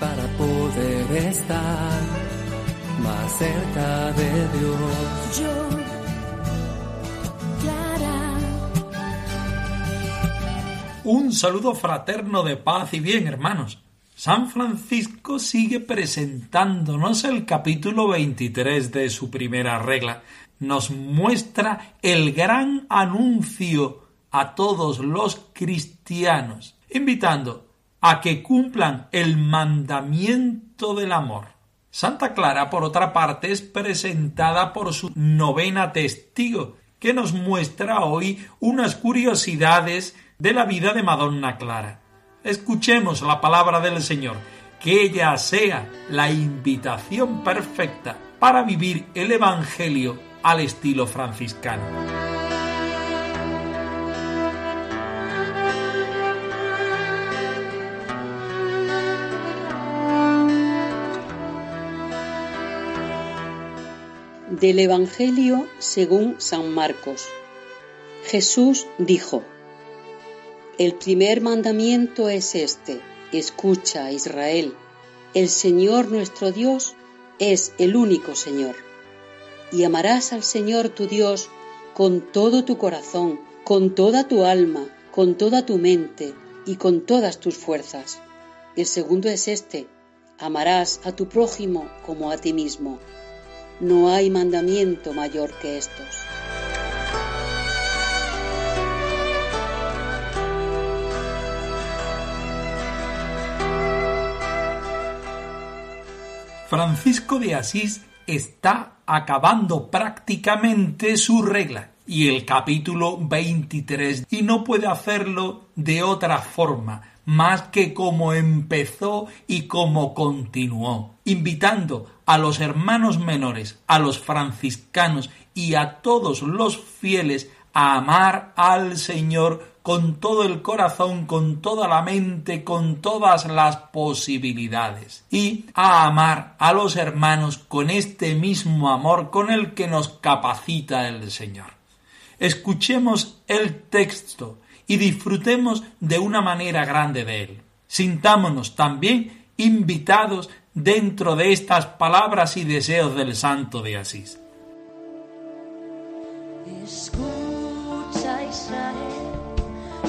para poder estar más cerca de Dios. Yo, Clara, Un saludo fraterno de paz y bien, hermanos. San Francisco sigue presentándonos el capítulo 23 de su primera regla. Nos muestra el gran anuncio a todos los cristianos, invitando a que cumplan el mandamiento del amor. Santa Clara, por otra parte, es presentada por su novena testigo, que nos muestra hoy unas curiosidades de la vida de Madonna Clara. Escuchemos la palabra del Señor, que ella sea la invitación perfecta para vivir el Evangelio al estilo franciscano. Del Evangelio según San Marcos. Jesús dijo, El primer mandamiento es este, escucha Israel, el Señor nuestro Dios es el único Señor. Y amarás al Señor tu Dios con todo tu corazón, con toda tu alma, con toda tu mente y con todas tus fuerzas. El segundo es este, amarás a tu prójimo como a ti mismo. No hay mandamiento mayor que estos. Francisco de Asís está acabando prácticamente su regla y el capítulo 23 y no puede hacerlo de otra forma más que como empezó y como continuó, invitando a los hermanos menores, a los franciscanos y a todos los fieles a amar al Señor con todo el corazón, con toda la mente, con todas las posibilidades. Y a amar a los hermanos con este mismo amor con el que nos capacita el Señor. Escuchemos el texto y disfrutemos de una manera grande de él. Sintámonos también invitados dentro de estas palabras y deseos del Santo de Asís. escucha Israel,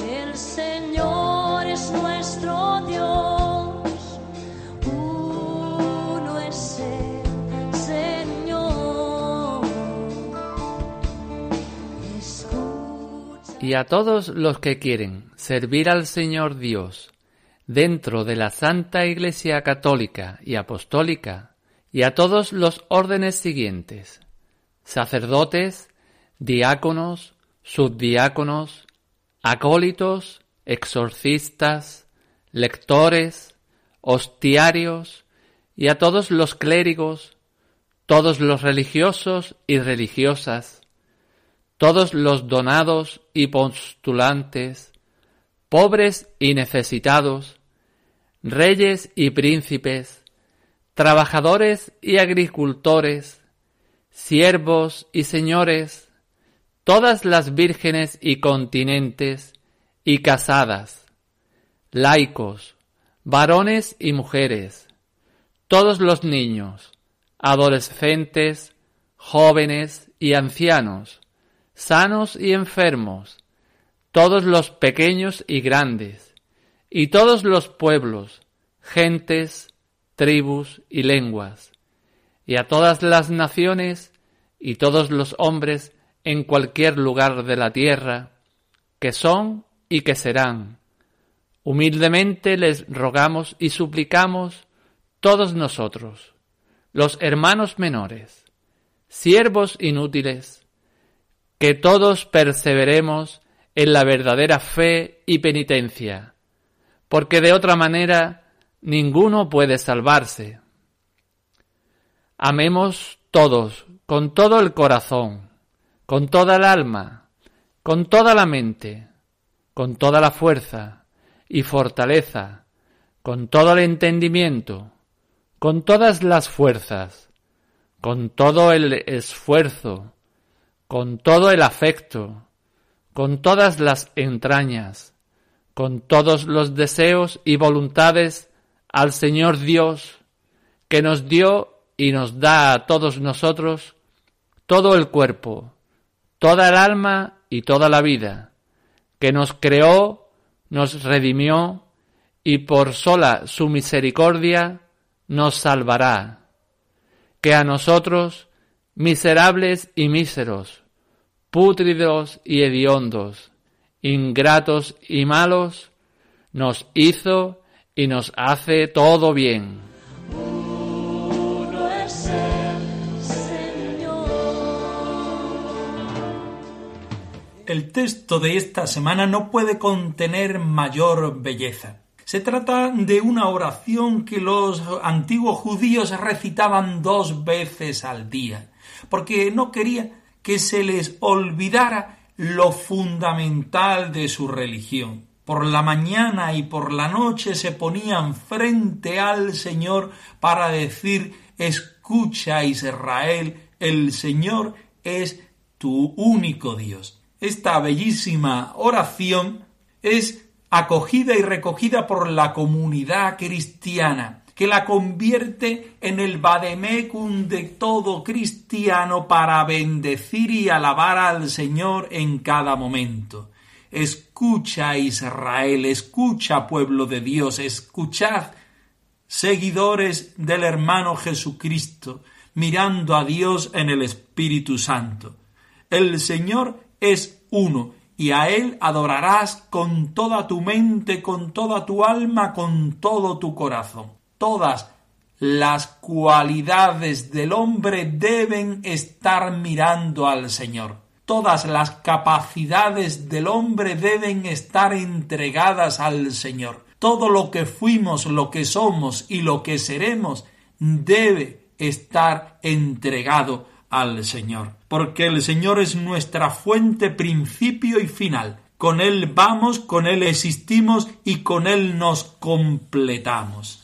el Señor es nuestro Dios, y a todos los que quieren servir al Señor Dios dentro de la Santa Iglesia Católica y Apostólica, y a todos los órdenes siguientes, sacerdotes, diáconos, subdiáconos, acólitos, exorcistas, lectores, hostiarios, y a todos los clérigos, todos los religiosos y religiosas, todos los donados y postulantes, pobres y necesitados, reyes y príncipes, trabajadores y agricultores, siervos y señores, todas las vírgenes y continentes y casadas, laicos, varones y mujeres, todos los niños, adolescentes, jóvenes y ancianos, sanos y enfermos, todos los pequeños y grandes, y todos los pueblos, gentes, tribus y lenguas, y a todas las naciones y todos los hombres en cualquier lugar de la tierra, que son y que serán. Humildemente les rogamos y suplicamos todos nosotros, los hermanos menores, siervos inútiles, que todos perseveremos en la verdadera fe y penitencia, porque de otra manera ninguno puede salvarse. Amemos todos, con todo el corazón, con toda el alma, con toda la mente, con toda la fuerza y fortaleza, con todo el entendimiento, con todas las fuerzas, con todo el esfuerzo, con todo el afecto, con todas las entrañas, con todos los deseos y voluntades al Señor Dios, que nos dio y nos da a todos nosotros todo el cuerpo, toda el alma y toda la vida, que nos creó, nos redimió y por sola su misericordia nos salvará, que a nosotros, miserables y míseros, pútridos y hediondos, ingratos y malos, nos hizo y nos hace todo bien. Uno es el Señor. El texto de esta semana no puede contener mayor belleza. Se trata de una oración que los antiguos judíos recitaban dos veces al día, porque no quería que se les olvidara lo fundamental de su religión. Por la mañana y por la noche se ponían frente al Señor para decir Escucha Israel, el Señor es tu único Dios. Esta bellísima oración es acogida y recogida por la comunidad cristiana, que la convierte en el vademecum de todo cristiano para bendecir y alabar al Señor en cada momento. Escucha Israel, escucha pueblo de Dios, escuchad seguidores del hermano Jesucristo, mirando a Dios en el Espíritu Santo. El Señor es uno y a Él adorarás con toda tu mente, con toda tu alma, con todo tu corazón. Todas las cualidades del hombre deben estar mirando al Señor. Todas las capacidades del hombre deben estar entregadas al Señor. Todo lo que fuimos, lo que somos y lo que seremos debe estar entregado al Señor. Porque el Señor es nuestra fuente, principio y final. Con Él vamos, con Él existimos y con Él nos completamos.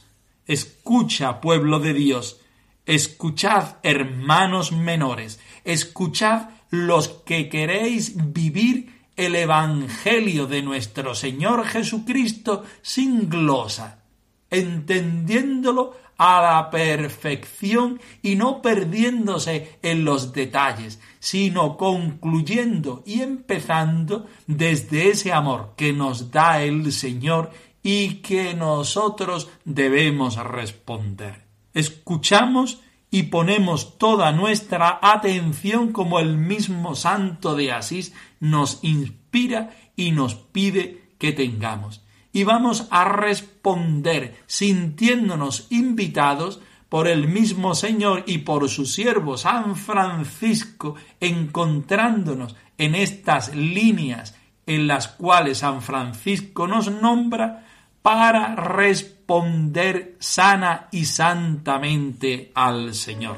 Escucha, pueblo de Dios, escuchad, hermanos menores, escuchad los que queréis vivir el Evangelio de nuestro Señor Jesucristo sin glosa, entendiéndolo a la perfección y no perdiéndose en los detalles, sino concluyendo y empezando desde ese amor que nos da el Señor y que nosotros debemos responder. Escuchamos y ponemos toda nuestra atención como el mismo santo de Asís nos inspira y nos pide que tengamos. Y vamos a responder sintiéndonos invitados por el mismo Señor y por su siervo San Francisco, encontrándonos en estas líneas en las cuales San Francisco nos nombra para responder sana y santamente al Señor.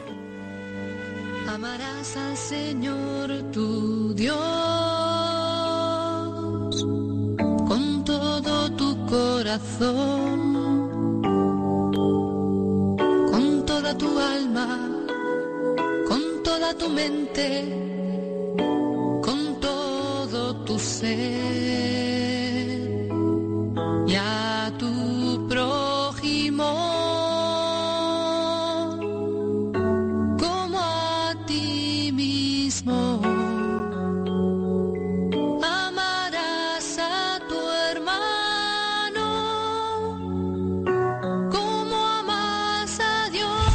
Amarás al Señor tu Dios con todo tu corazón, con toda tu alma, con toda tu mente, ser. Y a tu prójimo como a ti mismo. Amarás a tu hermano como amas a Dios.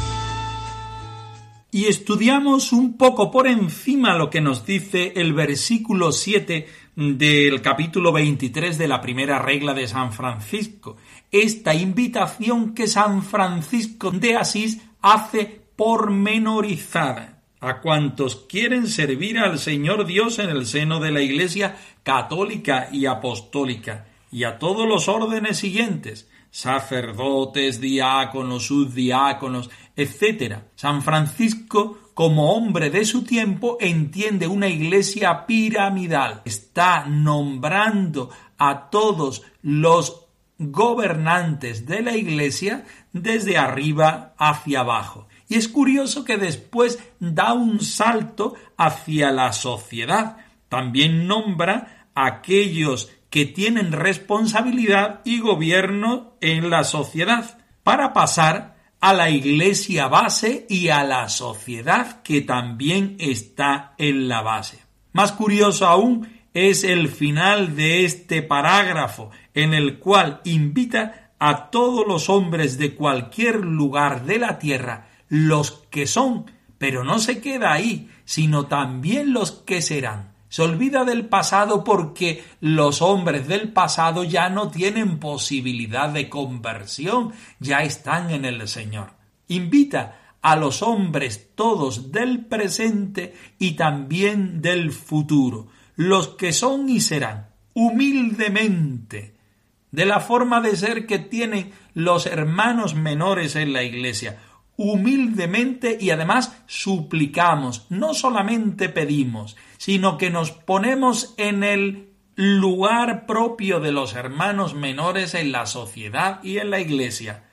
Y estudiamos un poco por encima lo que nos dice el versículo 7 del capítulo 23 de la primera regla de San Francisco. Esta invitación que San Francisco de Asís hace pormenorizada. a cuantos quieren servir al Señor Dios en el seno de la Iglesia católica y apostólica, y a todos los órdenes siguientes, sacerdotes, diáconos, subdiáconos, etc. San Francisco, como hombre de su tiempo, entiende una iglesia piramidal. Está nombrando a todos los gobernantes de la iglesia desde arriba hacia abajo. Y es curioso que después da un salto hacia la sociedad. También nombra a aquellos que tienen responsabilidad y gobierno en la sociedad, para pasar a la iglesia base y a la sociedad que también está en la base. Más curioso aún es el final de este parágrafo en el cual invita a todos los hombres de cualquier lugar de la tierra, los que son, pero no se queda ahí, sino también los que serán, se olvida del pasado porque los hombres del pasado ya no tienen posibilidad de conversión, ya están en el Señor. Invita a los hombres todos del presente y también del futuro, los que son y serán, humildemente, de la forma de ser que tienen los hermanos menores en la iglesia, humildemente y además suplicamos, no solamente pedimos, sino que nos ponemos en el lugar propio de los hermanos menores en la sociedad y en la iglesia.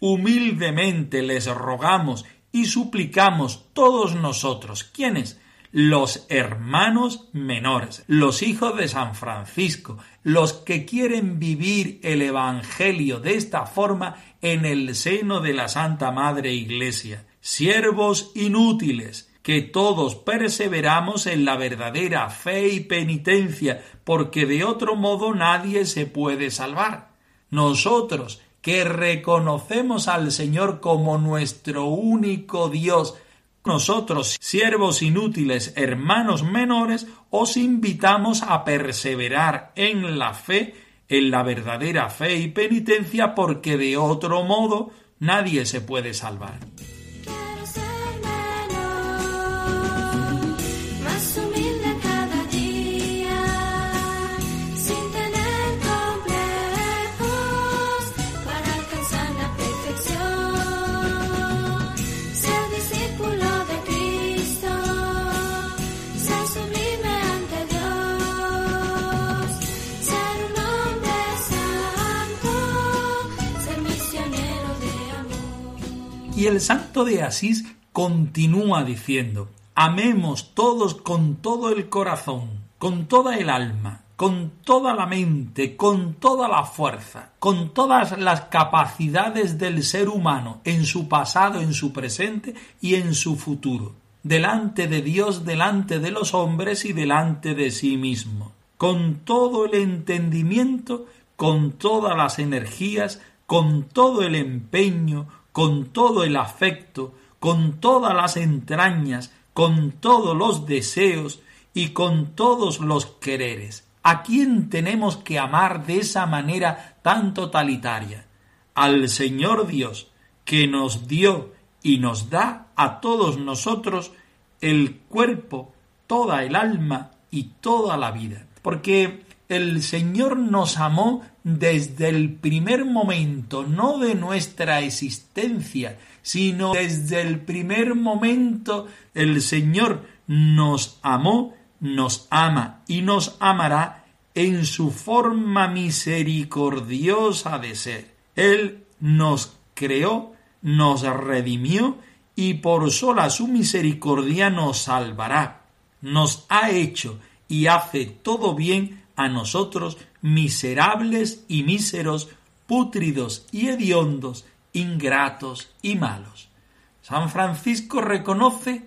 Humildemente les rogamos y suplicamos todos nosotros, ¿quiénes? Los hermanos menores, los hijos de San Francisco, los que quieren vivir el Evangelio de esta forma en el seno de la Santa Madre Iglesia, siervos inútiles, que todos perseveramos en la verdadera fe y penitencia, porque de otro modo nadie se puede salvar. Nosotros, que reconocemos al Señor como nuestro único Dios, nosotros, siervos inútiles, hermanos menores, os invitamos a perseverar en la fe, en la verdadera fe y penitencia, porque de otro modo nadie se puede salvar. Y el santo de Asís continúa diciendo, amemos todos con todo el corazón, con toda el alma, con toda la mente, con toda la fuerza, con todas las capacidades del ser humano en su pasado, en su presente y en su futuro, delante de Dios, delante de los hombres y delante de sí mismo, con todo el entendimiento, con todas las energías, con todo el empeño, con todo el afecto, con todas las entrañas, con todos los deseos y con todos los quereres. ¿A quién tenemos que amar de esa manera tan totalitaria? Al Señor Dios, que nos dio y nos da a todos nosotros el cuerpo, toda el alma y toda la vida. Porque el Señor nos amó desde el primer momento, no de nuestra existencia, sino desde el primer momento el Señor nos amó, nos ama y nos amará en su forma misericordiosa de ser. Él nos creó, nos redimió y por sola su misericordia nos salvará. Nos ha hecho y hace todo bien a nosotros miserables y míseros, pútridos y hediondos, ingratos y malos. San Francisco reconoce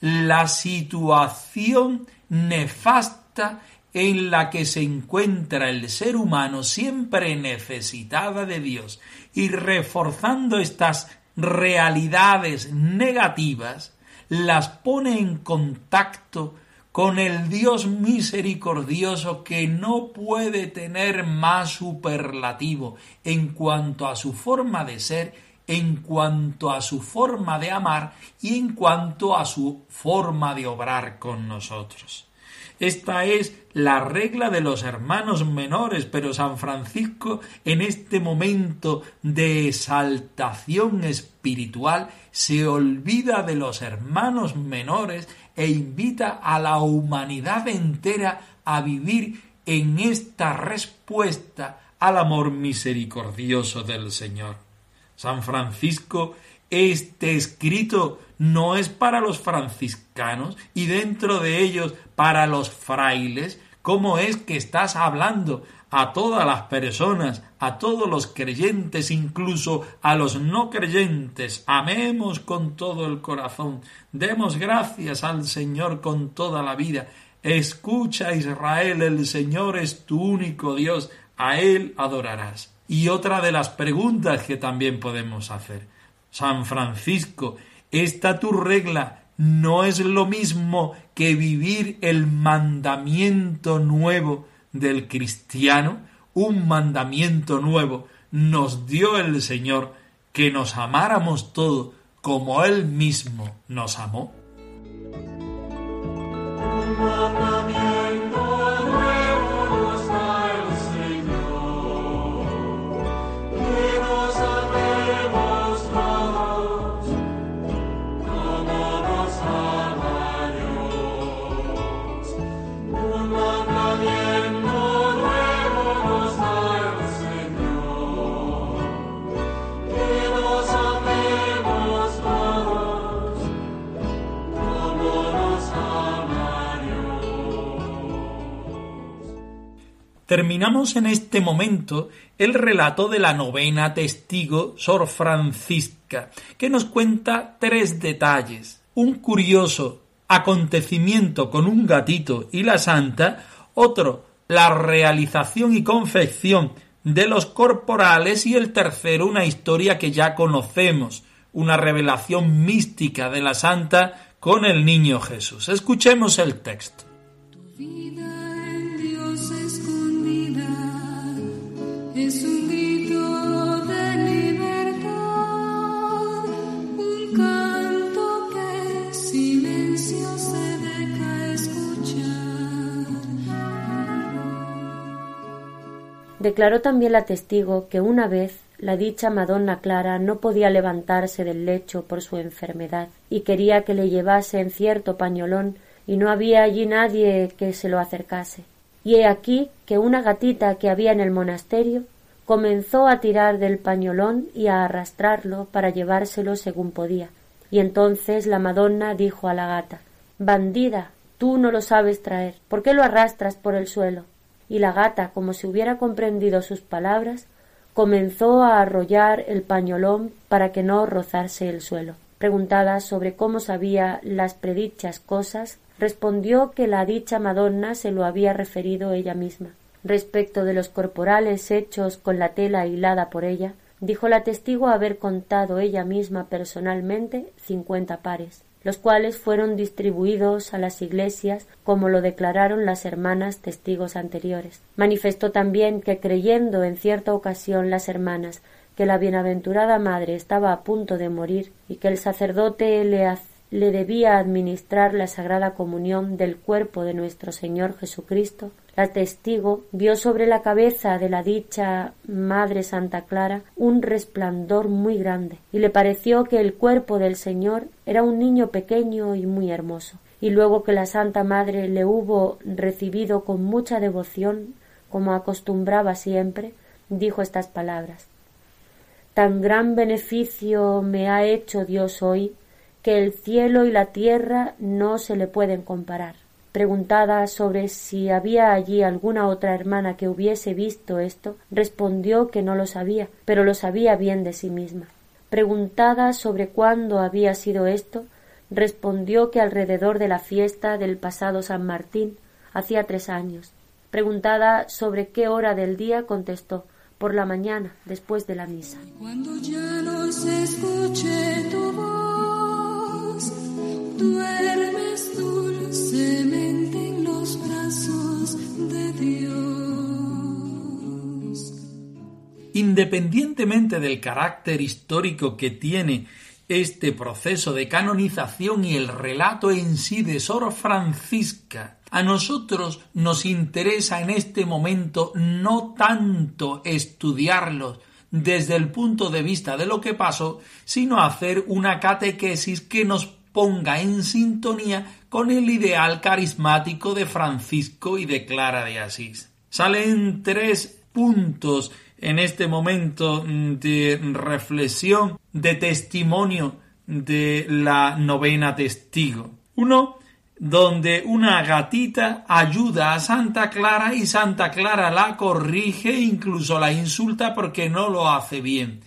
la situación nefasta en la que se encuentra el ser humano siempre necesitada de Dios y reforzando estas realidades negativas, las pone en contacto con el Dios misericordioso que no puede tener más superlativo en cuanto a su forma de ser en cuanto a su forma de amar y en cuanto a su forma de obrar con nosotros. Esta es la regla de los hermanos menores, pero San Francisco en este momento de exaltación espiritual se olvida de los hermanos menores e invita a la humanidad entera a vivir en esta respuesta al amor misericordioso del Señor. San Francisco, este escrito no es para los franciscanos y dentro de ellos para los frailes, ¿cómo es que estás hablando a todas las personas, a todos los creyentes, incluso a los no creyentes? Amemos con todo el corazón, demos gracias al Señor con toda la vida. Escucha Israel, el Señor es tu único Dios, a Él adorarás. Y otra de las preguntas que también podemos hacer. San Francisco, esta tu regla no es lo mismo que vivir el mandamiento nuevo del cristiano, un mandamiento nuevo nos dio el Señor que nos amáramos todo como Él mismo nos amó. Terminamos en este momento el relato de la novena testigo Sor Francisca, que nos cuenta tres detalles. Un curioso acontecimiento con un gatito y la santa, otro, la realización y confección de los corporales y el tercero, una historia que ya conocemos, una revelación mística de la santa con el niño Jesús. Escuchemos el texto. Declaró también la testigo que una vez la dicha Madonna Clara no podía levantarse del lecho por su enfermedad y quería que le llevasen cierto pañolón y no había allí nadie que se lo acercase. Y he aquí que una gatita que había en el monasterio comenzó a tirar del pañolón y a arrastrarlo para llevárselo según podía. Y entonces la Madonna dijo a la gata Bandida, tú no lo sabes traer. ¿Por qué lo arrastras por el suelo? y la gata, como si hubiera comprendido sus palabras, comenzó a arrollar el pañolón para que no rozase el suelo. Preguntada sobre cómo sabía las predichas cosas, respondió que la dicha Madonna se lo había referido ella misma. Respecto de los corporales hechos con la tela hilada por ella, dijo la testigo haber contado ella misma personalmente cincuenta pares los cuales fueron distribuidos a las iglesias como lo declararon las hermanas testigos anteriores. Manifestó también que creyendo en cierta ocasión las hermanas que la bienaventurada madre estaba a punto de morir y que el sacerdote le le debía administrar la sagrada comunión del cuerpo de nuestro Señor Jesucristo, la testigo vio sobre la cabeza de la dicha Madre Santa Clara un resplandor muy grande, y le pareció que el cuerpo del Señor era un niño pequeño y muy hermoso. Y luego que la Santa Madre le hubo recibido con mucha devoción, como acostumbraba siempre, dijo estas palabras Tan gran beneficio me ha hecho Dios hoy que el cielo y la tierra no se le pueden comparar. Preguntada sobre si había allí alguna otra hermana que hubiese visto esto, respondió que no lo sabía, pero lo sabía bien de sí misma. Preguntada sobre cuándo había sido esto, respondió que alrededor de la fiesta del pasado San Martín, hacía tres años. Preguntada sobre qué hora del día, contestó por la mañana, después de la misa. Independientemente del carácter histórico que tiene este proceso de canonización y el relato en sí de Sor Francisca, a nosotros nos interesa en este momento no tanto estudiarlos desde el punto de vista de lo que pasó, sino hacer una catequesis que nos ponga en sintonía con el ideal carismático de Francisco y de Clara de Asís. Salen tres puntos en este momento de reflexión, de testimonio de la novena testigo. Uno, donde una gatita ayuda a Santa Clara y Santa Clara la corrige e incluso la insulta porque no lo hace bien.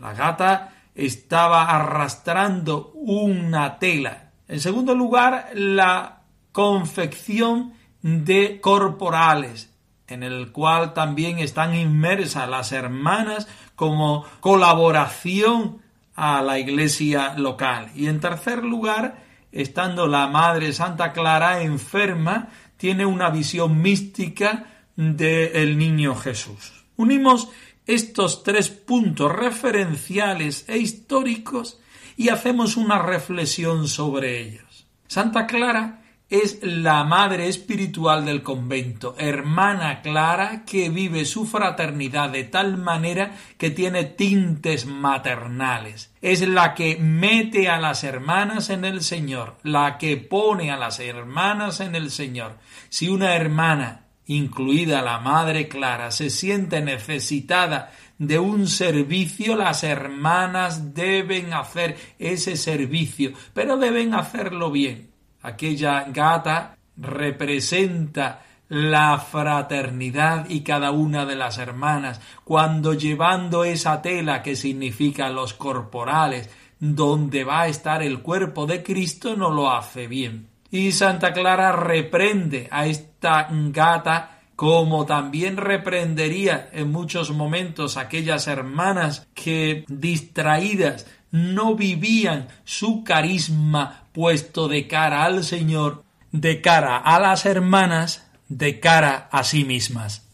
La gata estaba arrastrando una tela. En segundo lugar, la confección de corporales, en el cual también están inmersas las hermanas como colaboración a la iglesia local. Y en tercer lugar, estando la Madre Santa Clara enferma, tiene una visión mística del niño Jesús. Unimos estos tres puntos referenciales e históricos y hacemos una reflexión sobre ellos. Santa Clara es la madre espiritual del convento, hermana clara que vive su fraternidad de tal manera que tiene tintes maternales. Es la que mete a las hermanas en el Señor, la que pone a las hermanas en el Señor. Si una hermana, incluida la Madre Clara, se siente necesitada de un servicio, las hermanas deben hacer ese servicio, pero deben hacerlo bien aquella gata representa la fraternidad y cada una de las hermanas, cuando llevando esa tela que significa los corporales, donde va a estar el cuerpo de Cristo, no lo hace bien. Y Santa Clara reprende a esta gata como también reprendería en muchos momentos aquellas hermanas que distraídas no vivían su carisma puesto de cara al Señor, de cara a las hermanas, de cara a sí mismas.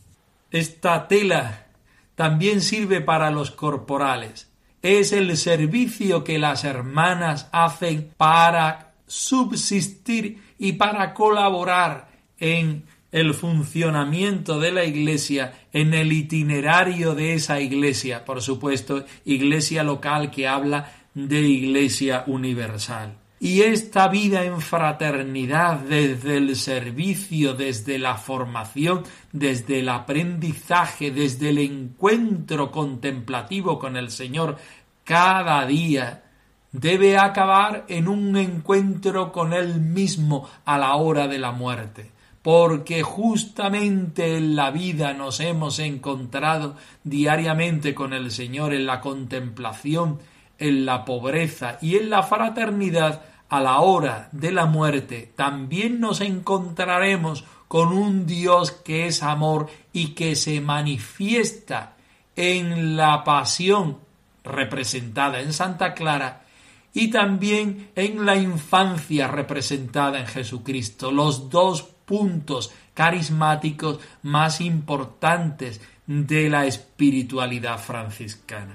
Esta tela también sirve para los corporales. Es el servicio que las hermanas hacen para subsistir y para colaborar en el funcionamiento de la Iglesia en el itinerario de esa Iglesia, por supuesto, Iglesia local que habla de Iglesia universal. Y esta vida en fraternidad desde el servicio, desde la formación, desde el aprendizaje, desde el encuentro contemplativo con el Señor cada día, debe acabar en un encuentro con Él mismo a la hora de la muerte. Porque justamente en la vida nos hemos encontrado diariamente con el Señor en la contemplación, en la pobreza y en la fraternidad a la hora de la muerte, también nos encontraremos con un Dios que es amor y que se manifiesta en la pasión representada en Santa Clara y también en la infancia representada en Jesucristo, los dos puntos carismáticos más importantes de la espiritualidad franciscana.